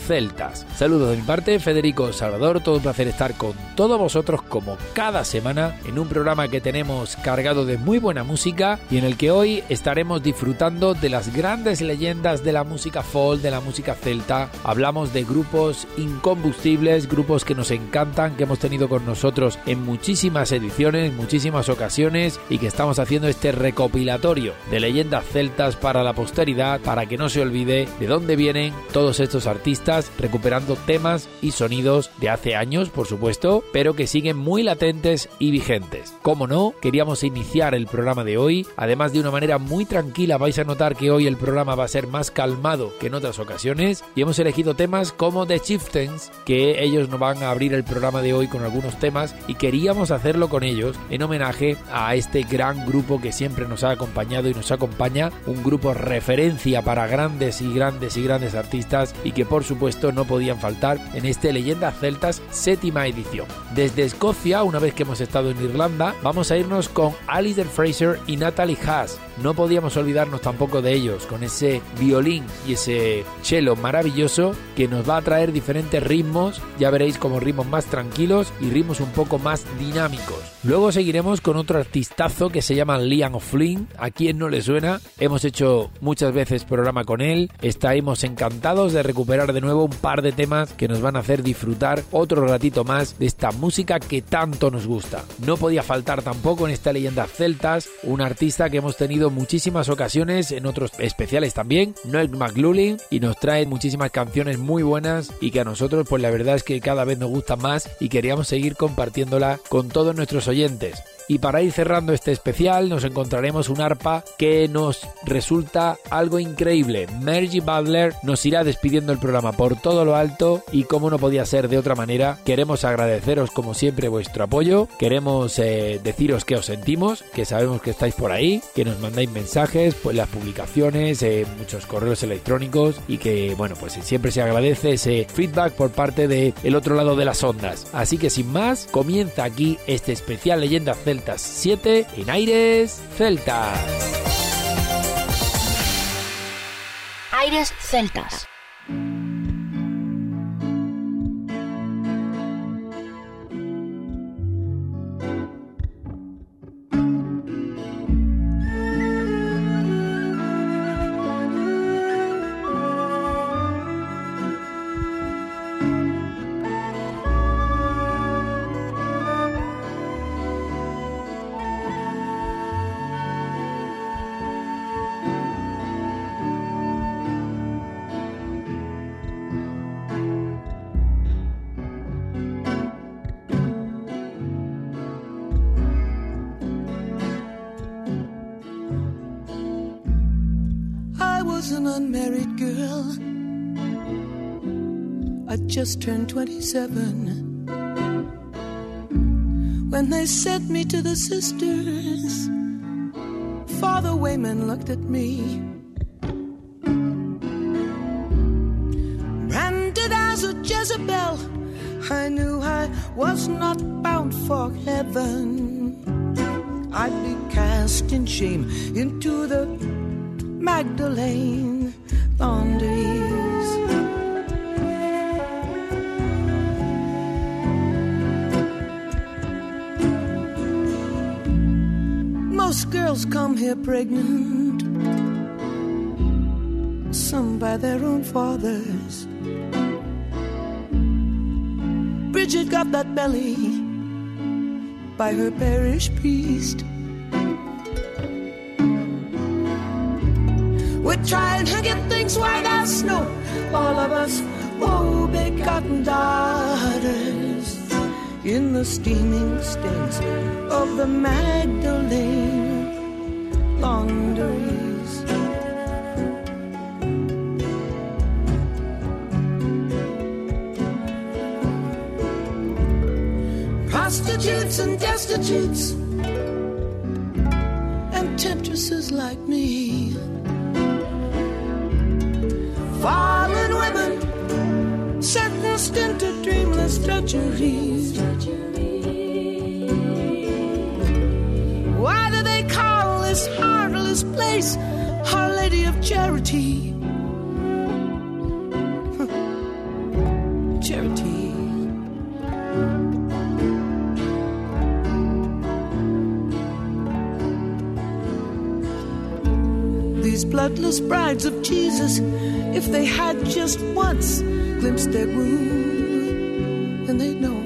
celtas. Saludos de mi parte, Federico Salvador, todo un placer estar con todos vosotros como cada semana en un programa que tenemos cargado de muy buena música y en el que hoy estaremos disfrutando de las grandes leyendas de la música folk, de la música celta. Hablamos de grupos incombustibles, grupos que nos encantan, que hemos tenido con nosotros en muchísimas ediciones, muchísimas ocasiones y que estamos haciendo este recopilatorio de leyendas celtas para la posteridad, para que no se olvide de dónde vienen todos estos artistas recuperando temas y sonidos de hace años, por supuesto, pero que siguen muy latentes y vigentes. Como no, queríamos iniciar el programa de hoy, además de una manera muy tranquila, vais a notar que hoy el programa va a ser más calmado que en otras ocasiones, y hemos elegido temas como The Chieftains, que ellos nos van a abrir el programa de hoy con algunos temas, y queríamos hacerlo con ellos en homenaje a este gran grupo que siempre nos ha acompañado y nos acompaña, un grupo referencia para grandes y grandes y grandes artistas, y que por supuesto no podían faltar en este Leyendas Celtas séptima edición. Desde Escocia, una vez que hemos estado en Irlanda, vamos a irnos con Alistair Fraser y Natalie Haas. No podíamos olvidarnos tampoco de ellos, con ese violín y ese cello maravilloso que nos va a traer diferentes ritmos, ya veréis como ritmos más tranquilos y ritmos un poco más dinámicos. Luego seguiremos con otro artistazo que se llama Liam O'Flynn, a quien no le suena, hemos hecho muchas veces programa con él, estaremos encantados de recuperar de nuevo un par de temas que nos van a hacer disfrutar otro ratito más de esta música que tanto nos gusta. No podía faltar tampoco en esta leyenda celtas un artista que hemos tenido muchísimas ocasiones en otros especiales también, Noel McLaughlin, y nos trae muchísimas canciones muy buenas y que a nosotros pues la verdad es que cada vez nos gusta más y queríamos seguir compartiéndola con todos nuestros oyentes. Y para ir cerrando este especial nos encontraremos un arpa que nos resulta algo increíble. Mergy Butler nos irá despidiendo el programa por todo lo alto y como no podía ser de otra manera, queremos agradeceros como siempre vuestro apoyo, queremos eh, deciros que os sentimos, que sabemos que estáis por ahí, que nos mandáis mensajes, pues las publicaciones, eh, muchos correos electrónicos y que bueno, pues siempre se agradece ese feedback por parte del el otro lado de las ondas. Así que sin más, comienza aquí este especial Leyenda Celta 7 en Aires Celtas. Aires Celtas. Unmarried girl. I just turned 27 when they sent me to the sisters. Father Wayman looked at me, branded as a Jezebel. I knew I was not bound for heaven. I'd be cast in shame into the Magdalene laundries. Most girls come here pregnant, some by their own fathers. Bridget got that belly by her parish priest. Trying to get things white as snow. All of us, oh, begotten daughters. in the steaming stains of the Magdalene laundries. Prostitutes and destitutes and temptresses like me. Why do they call this heartless place Our Lady of Charity? Charity. These bloodless brides of Jesus, if they had just once glimpsed their groom, they'd know.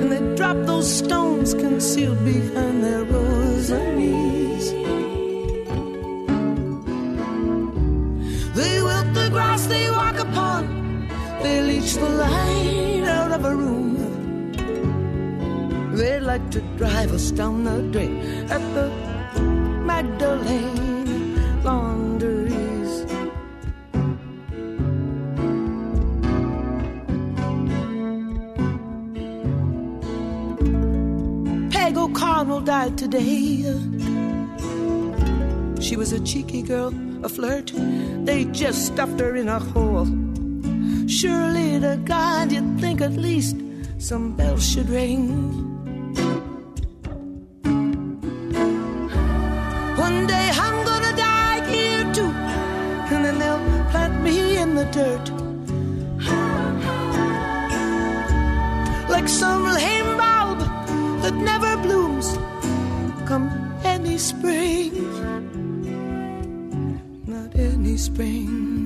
And they'd drop those stones concealed behind their rosaries. They wilt the grass they walk upon, they leech the light out of a room. They like to drive us down the drain at the today. Uh, she was a cheeky girl, a flirt. They just stuffed her in a hole. Surely to God, you'd think at least some bells should ring. One day I'm gonna die here too, and then they'll plant me in the dirt. Any spring. Not any spring.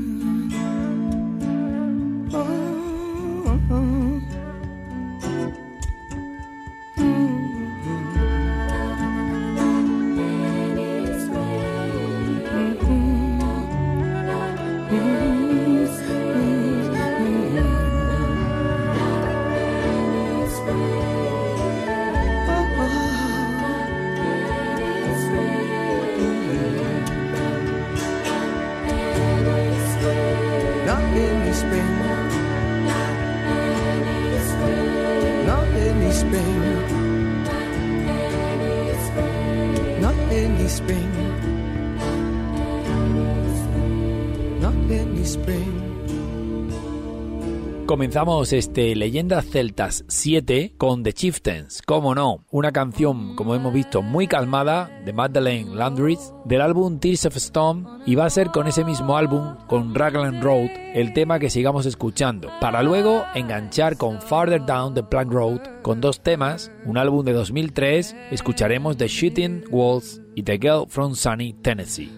Comenzamos este Leyendas Celtas 7 con The Chieftains, como no, una canción, como hemos visto, muy calmada de Madeleine Landris del álbum Tears of Stone y va a ser con ese mismo álbum, con Raglan Road, el tema que sigamos escuchando, para luego enganchar con Farther Down the Plank Road con dos temas, un álbum de 2003, escucharemos The Shooting Walls y The Girl from Sunny, Tennessee.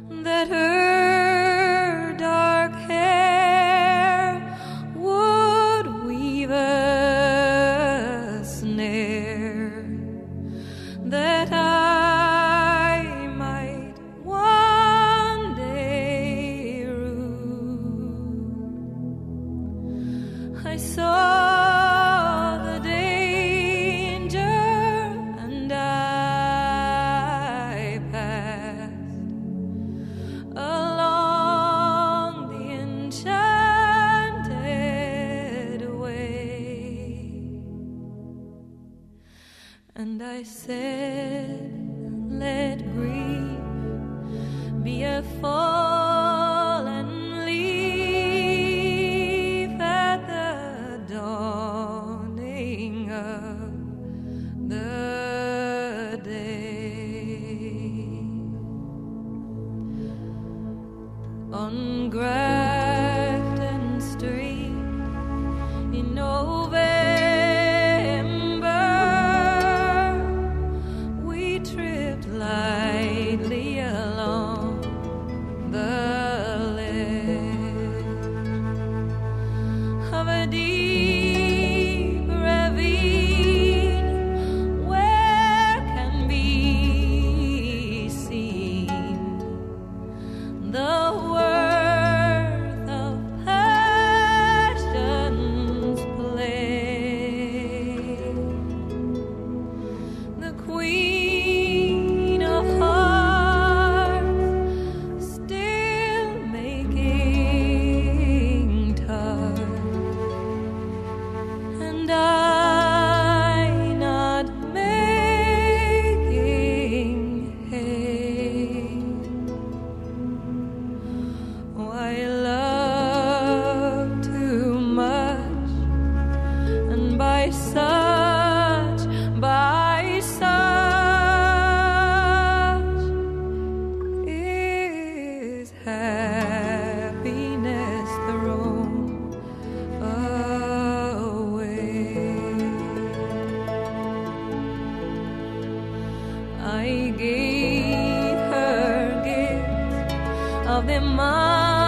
And I said, Let grief be a fallen I gave her gift of the mind.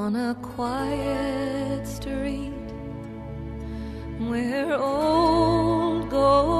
on a quiet street where old gold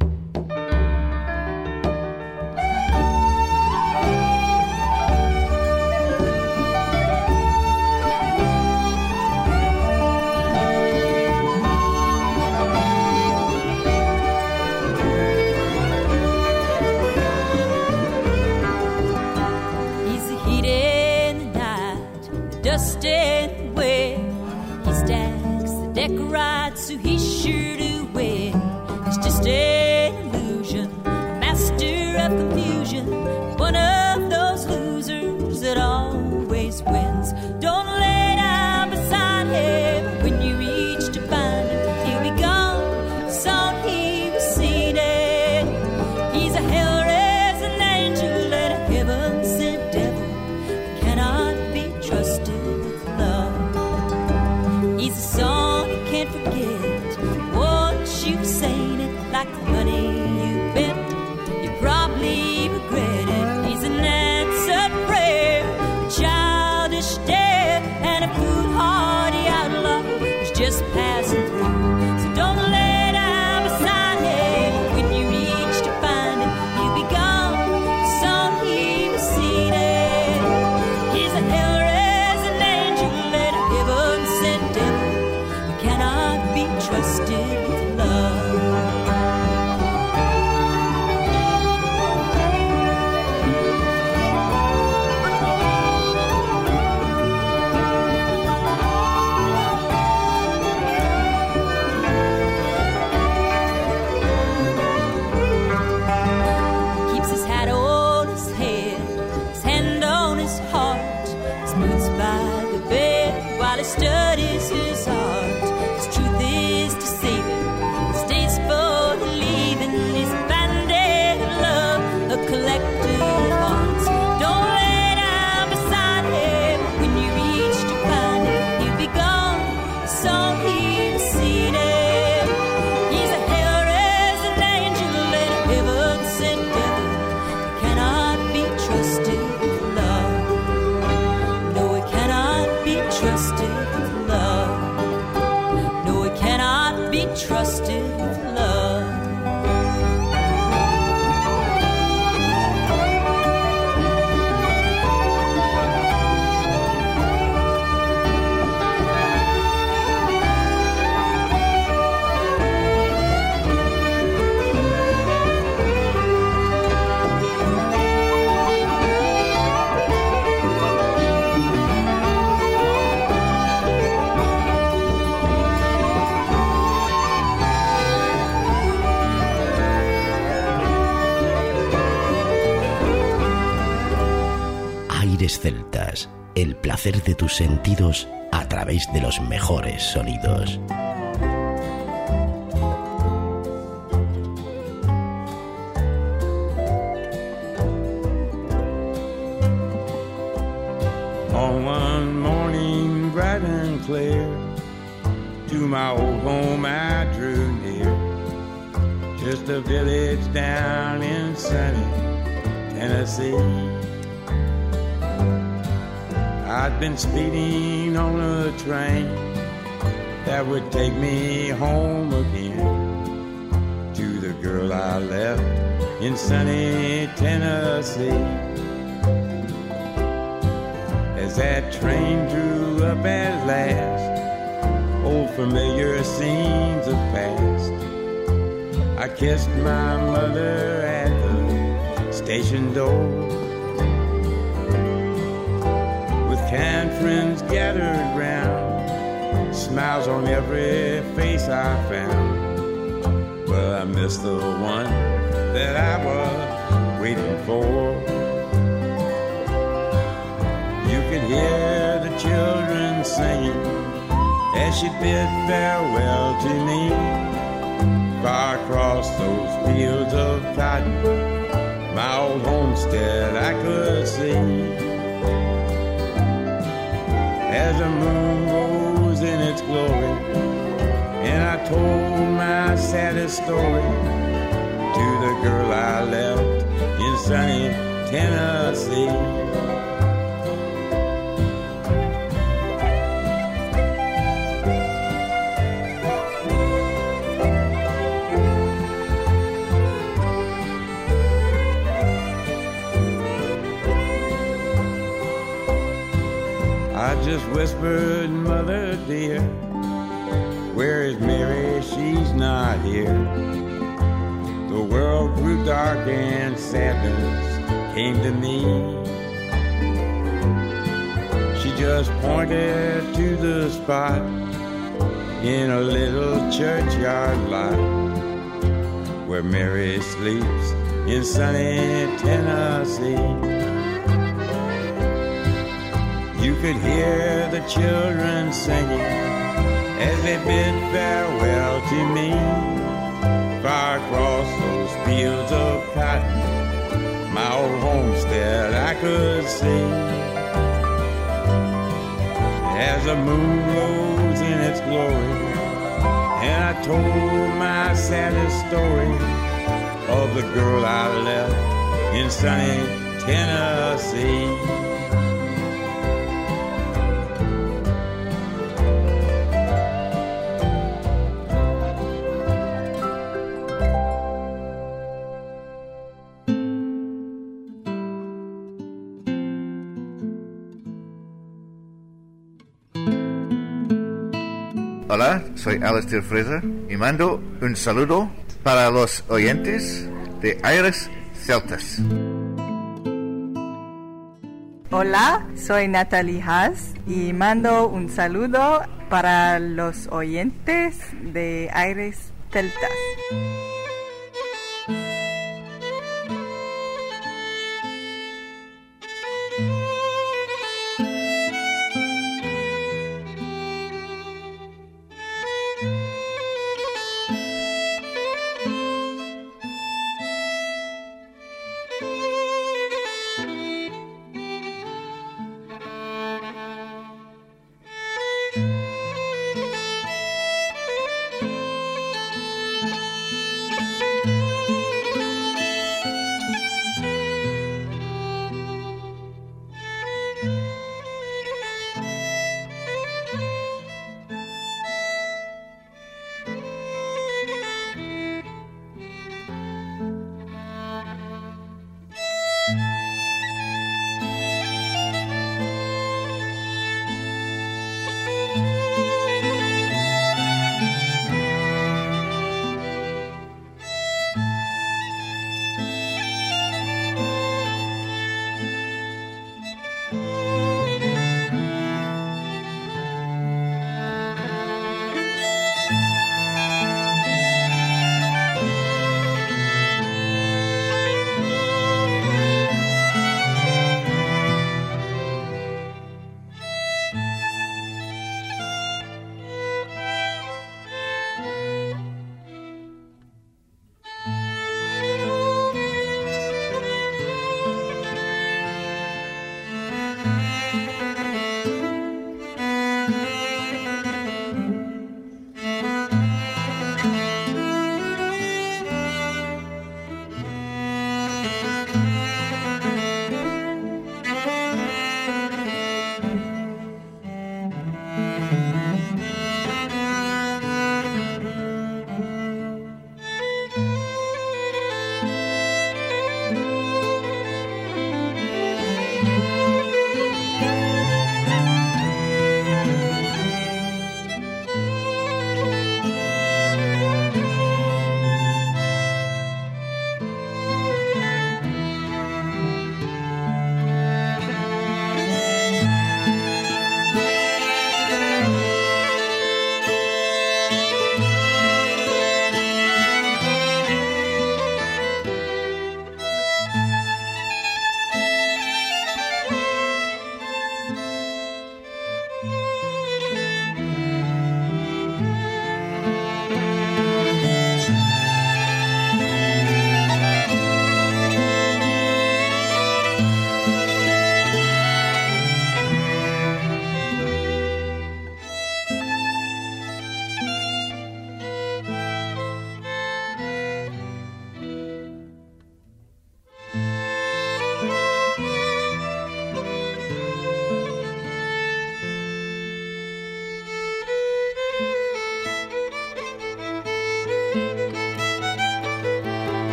placer de tus sentidos a través de los mejores sonidos. Speeding on a train that would take me home again to the girl I left in sunny Tennessee. As that train drew up at last, old familiar scenes of past. I kissed my mother at the station door. Kind friends gathered round, smiles on every face I found. But I missed the one that I was waiting for. You could hear the children singing as she bid farewell to me. Far across those fields of cotton, my old homestead I could see. As the moon rose in its glory, and I told my saddest story to the girl I left in sunny Tennessee. I just whispered, Mother dear, where is Mary? She's not here. The world grew dark and sadness came to me. She just pointed to the spot in a little churchyard lot where Mary sleeps in sunny Tennessee. You could hear the children singing as they bid farewell to me. Far across those fields of cotton, my old homestead I could see. As the moon rose in its glory, and I told my saddest story of the girl I left in sunny Tennessee. Hola, soy Alistair Fraser y mando un saludo para los oyentes de Aires Celtas. Hola, soy Natalie Haas y mando un saludo para los oyentes de Aires Celtas.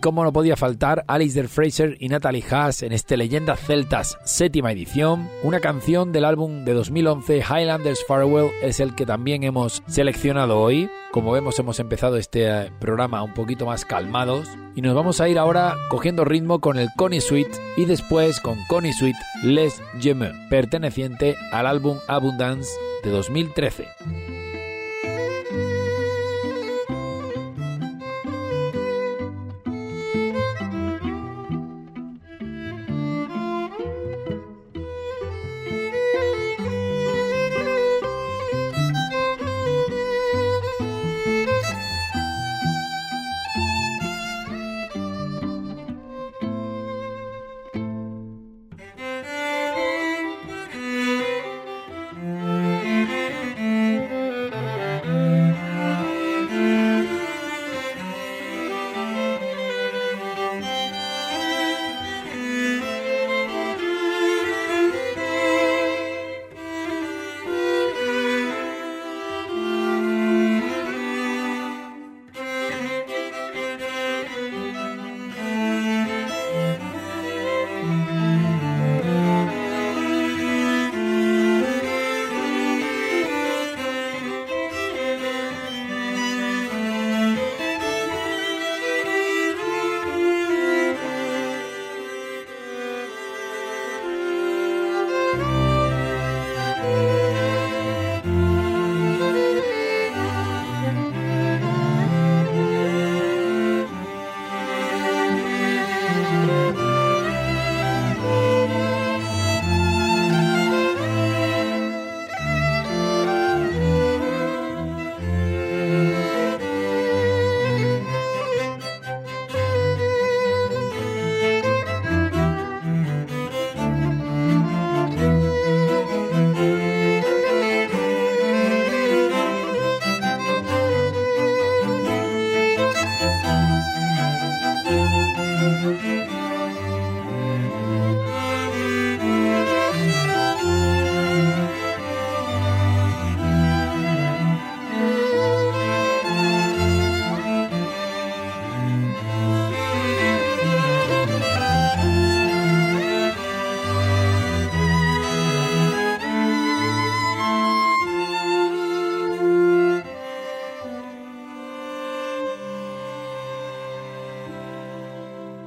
Y como no podía faltar, Alistair Fraser y Natalie Haas en este Leyendas Celtas séptima edición, una canción del álbum de 2011 Highlanders Farewell es el que también hemos seleccionado hoy. Como vemos hemos empezado este eh, programa un poquito más calmados y nos vamos a ir ahora cogiendo ritmo con el Connie Suite y después con Connie Suite Les Gemeux, perteneciente al álbum Abundance de 2013.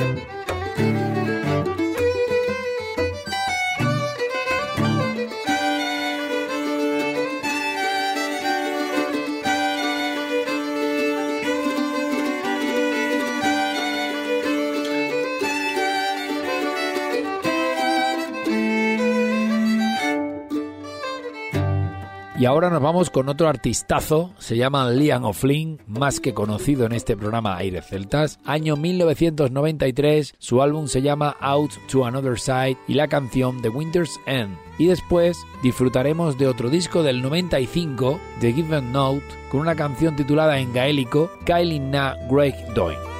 Música Y ahora nos vamos con otro artistazo, se llama Liam O'Flynn, más que conocido en este programa Aire Celtas. Año 1993, su álbum se llama Out to Another Side y la canción The Winter's End. Y después disfrutaremos de otro disco del 95, The Given Note, con una canción titulada en gaélico Kylie Na Greg Doin.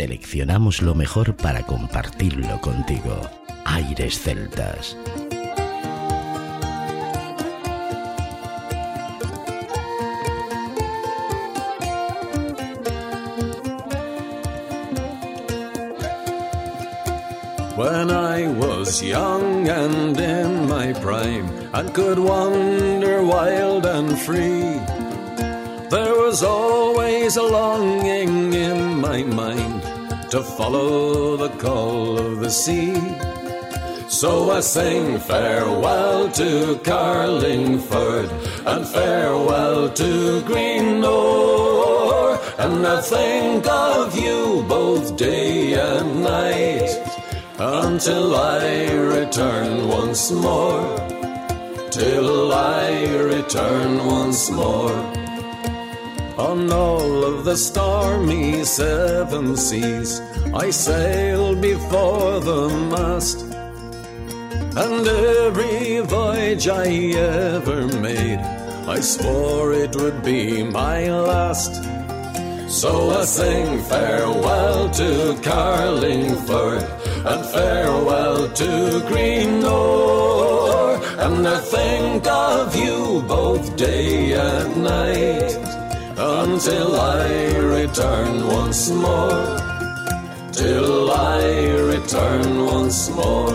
Seleccionamos lo mejor para compartirlo contigo. Aires Celtas. When I was young and in my prime and could wander wild and free, there was always a longing in my mind to follow the call of the sea. So I sing farewell to Carlingford and farewell to Greenore, and I think of you both day and night until I return once more. Till I return once more. On all of the stormy seven seas, I sailed before the mast. And every voyage I ever made, I swore it would be my last. So I sing farewell to Carlingford and farewell to Greenore, and I think of you both day and night until I return once more. Till I return once more.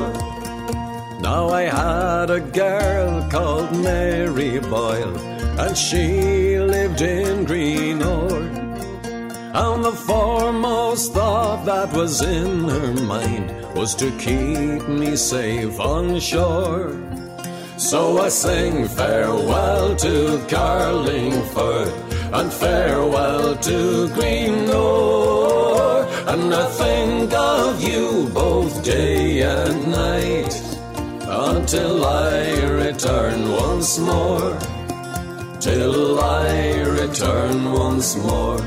Now I had a girl called Mary Boyle, and she lived in Greenore. And the foremost thought that was in her mind was to keep me safe on shore. So I sing farewell to Carlingford and farewell to Greenore, and I think of you both day and night until I return once more. Till I return once more.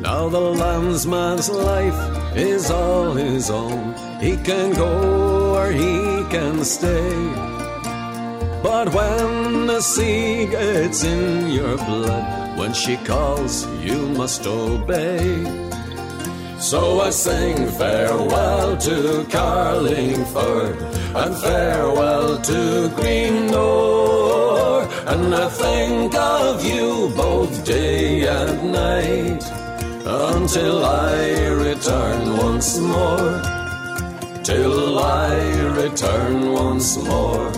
Now the landsman's life is all his own. He can go or he can stay. But when the sea gets in your blood, when she calls, you must obey. So I sing farewell to Carlingford and farewell to Greenore, and I think of you both day and night until I return once more. Till I return once more.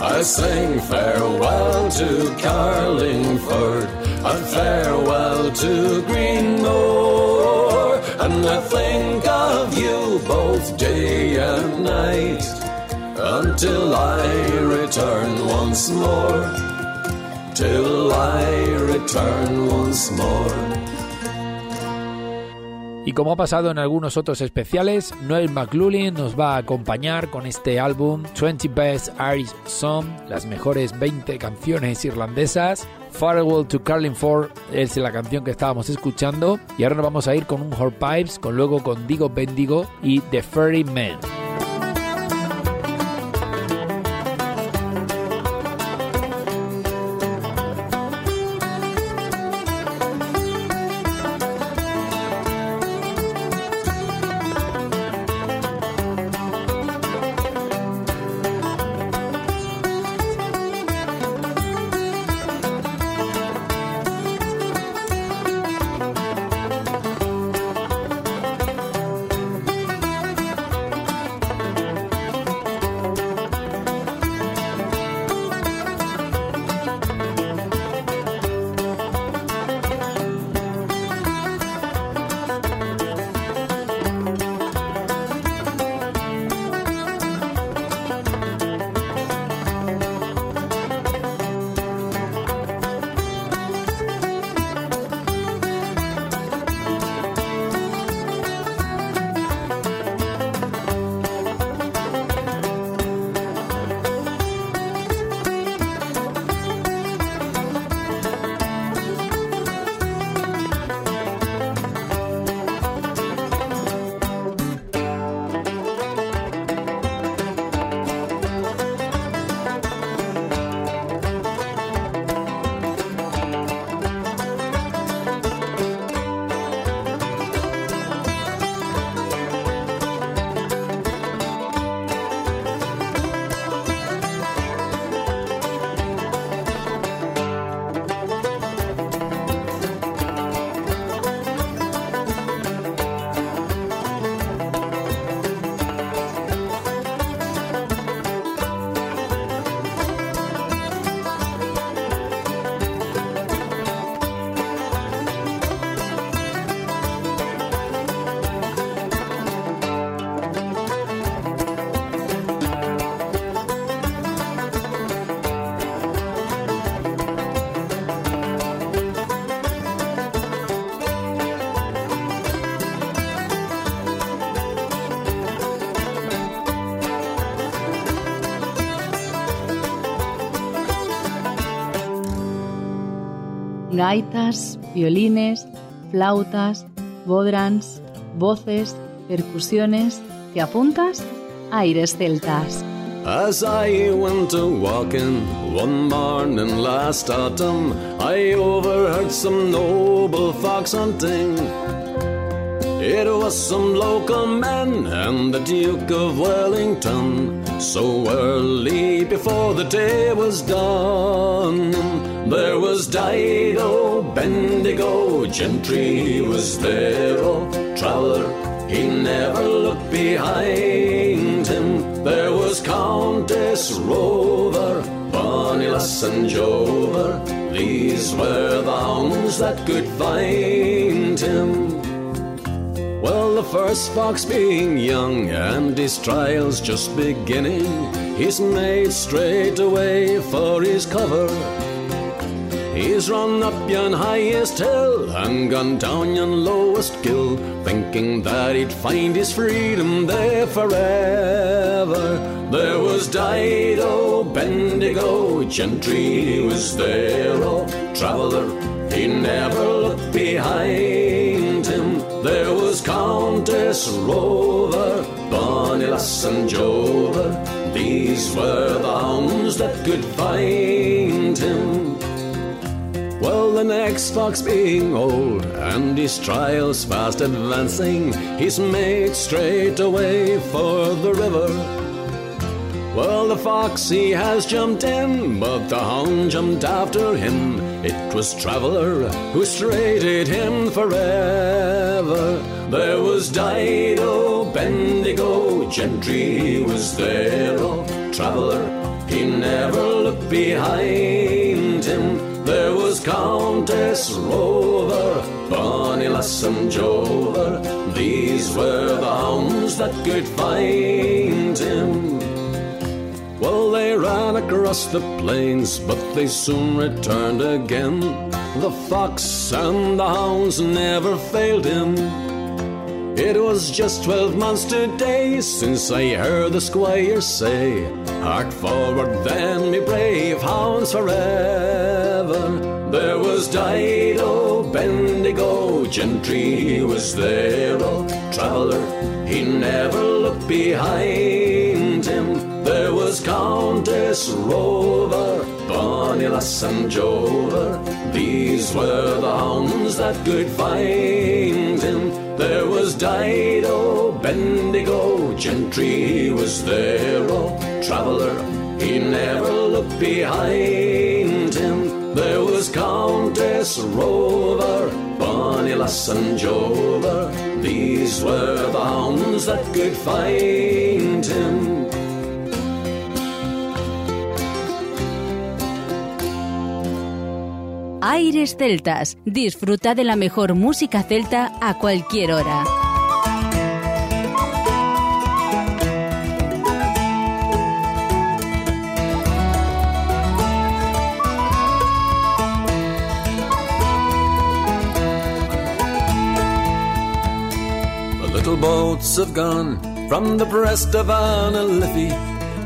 I sing farewell to Carlingford and farewell to Greenore, and I think of you both day and night until I return once more. Till I return once more. Y como ha pasado en algunos otros especiales, Noel McLaughlin nos va a acompañar con este álbum 20 Best Irish Song, las mejores 20 canciones irlandesas. Farewell to Carlingford es la canción que estábamos escuchando. Y ahora nos vamos a ir con un Pipes, con luego con Digo Bendigo y The Fairy Man. Gaitas, violines, flautas, bodrans, voces, percusiones. ¿Te apuntas? Aires celtas. As I went a walking one morning last autumn, I overheard some noble fox hunting. It was some local men and the Duke of Wellington. So early before the day was done, there was Dido, Bendigo, Gentry was there. Oh, traveller, he never looked behind him. There was Countess Rover, Bonnie Lass and Jover. These were the hounds that could find him. Well, the first fox being young and his trials just beginning, he's made straight away for his cover. He's run up yon highest hill and gone down yon lowest gill, thinking that he'd find his freedom there forever. There was Dido, Bendigo, Gentry was there, oh, traveller, he never looked behind him. There was Countess Rover, Bonnie Lass and Jover. These were the hounds that could find him. Well, the next fox being old and his trials fast advancing, he's made straight away for the river. Well, the fox he has jumped in, but the hound jumped after him. It was Traveller who straighted him forever. There was Dido, Bendigo, Gentry was there. Oh, Traveller, he never looked behind him. There was Countess Rover, Bonnie Lass and Jover. These were the hounds that could find him. Well, they ran across the plains, but they soon returned again. The fox and the hounds never failed him. It was just twelve months today since I heard the squire say, Hark forward then, me brave hounds forever. There was Dido, Bendigo, Gentry was there, oh, traveller, he never looked behind him. There was Countess Rover, Bonnie Lass and Jover. These were the hounds that could find him. There was Dido, Bendigo, Gentry was there. Oh, traveller, he never looked behind him. There was Countess Rover, Bonnie Lass and Jover. These were the hounds that could find him. Aires Celtas. Disfruta de la mejor música celta a cualquier hora. Little boats have gone from the breast of Anna Liffey,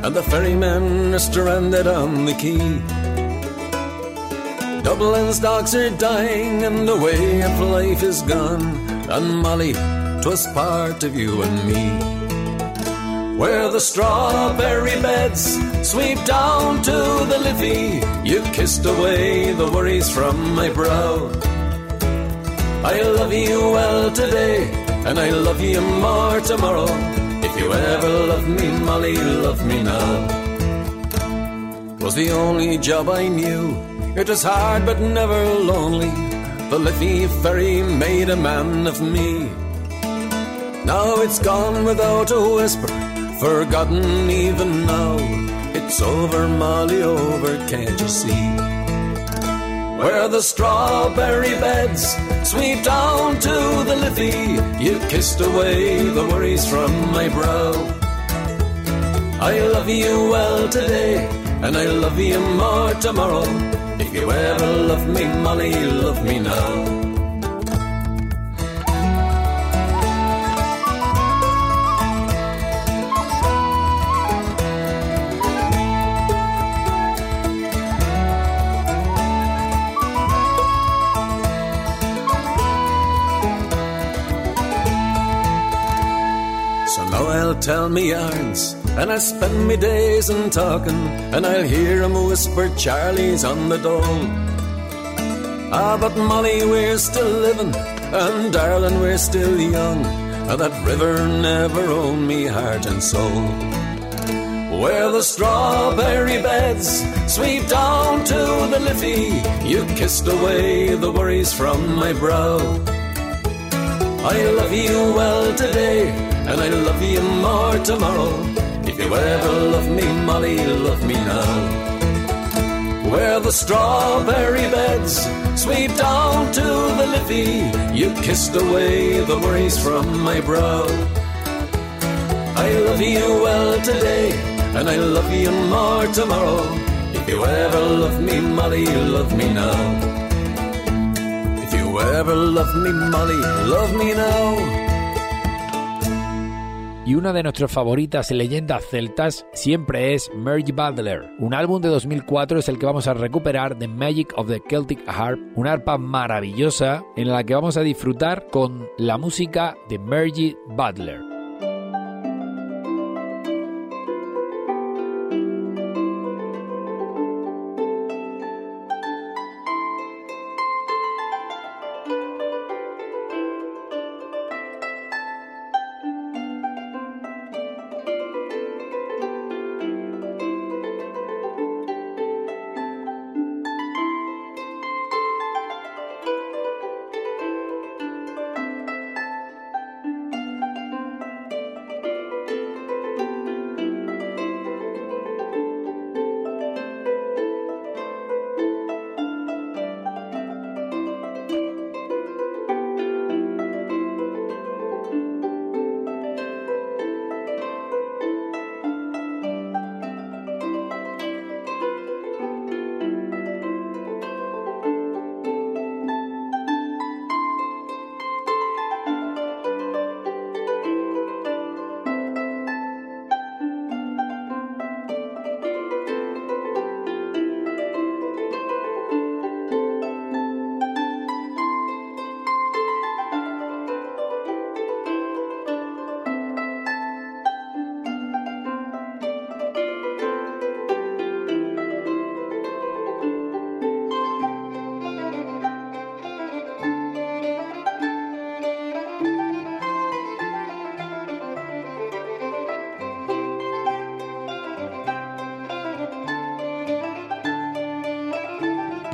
and the ferrymen are stranded on the quay. Dublin's docks are dying and the way of life is gone. And Molly, 'twas part of you and me. Where the strawberry beds sweep down to the Liffey, you kissed away the worries from my brow. I love you well today, and I love you more tomorrow. If you ever love me, Molly, love me now. Was the only job I knew it was hard but never lonely. The Liffey ferry made a man of me. Now it's gone without a whisper, forgotten even now. It's over, Molly, over, can't you see? Where the strawberry beds sweep down to the Liffey, you kissed away the worries from my brow. I love you well today, and I love you more tomorrow. If you ever love me, Molly, you love me now. So Noel, tell me yarns and I spend me days in talking, and I'll hear 'em whisper Charlie's on the dole. Ah, but Molly, we're still living, and darling, we're still young, and that river never owned me heart and soul. Where the strawberry beds sweep down to the Liffey, you kissed away the worries from my brow. I love you well today, and I love you more tomorrow. You ever love me, Molly, love me now. Where the strawberry beds sweep down to the Liffey, you kissed away the worries from my brow. I love you well today, and I love you more tomorrow. If you ever love me, Molly, love me now. If you ever love me, Molly, love me now. Y una de nuestras favoritas leyendas celtas siempre es Mary Butler. Un álbum de 2004 es el que vamos a recuperar de Magic of the Celtic Harp, una arpa maravillosa en la que vamos a disfrutar con la música de Mary Butler.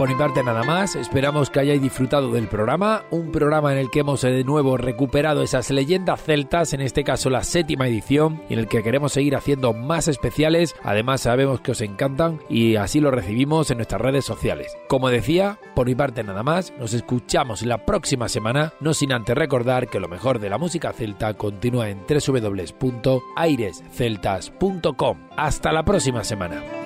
Por mi parte nada más, esperamos que hayáis disfrutado del programa, un programa en el que hemos de nuevo recuperado esas leyendas celtas, en este caso la séptima edición, y en el que queremos seguir haciendo más especiales, además sabemos que os encantan y así lo recibimos en nuestras redes sociales. Como decía, por mi parte nada más, nos escuchamos la próxima semana, no sin antes recordar que lo mejor de la música celta continúa en www.airesceltas.com. Hasta la próxima semana.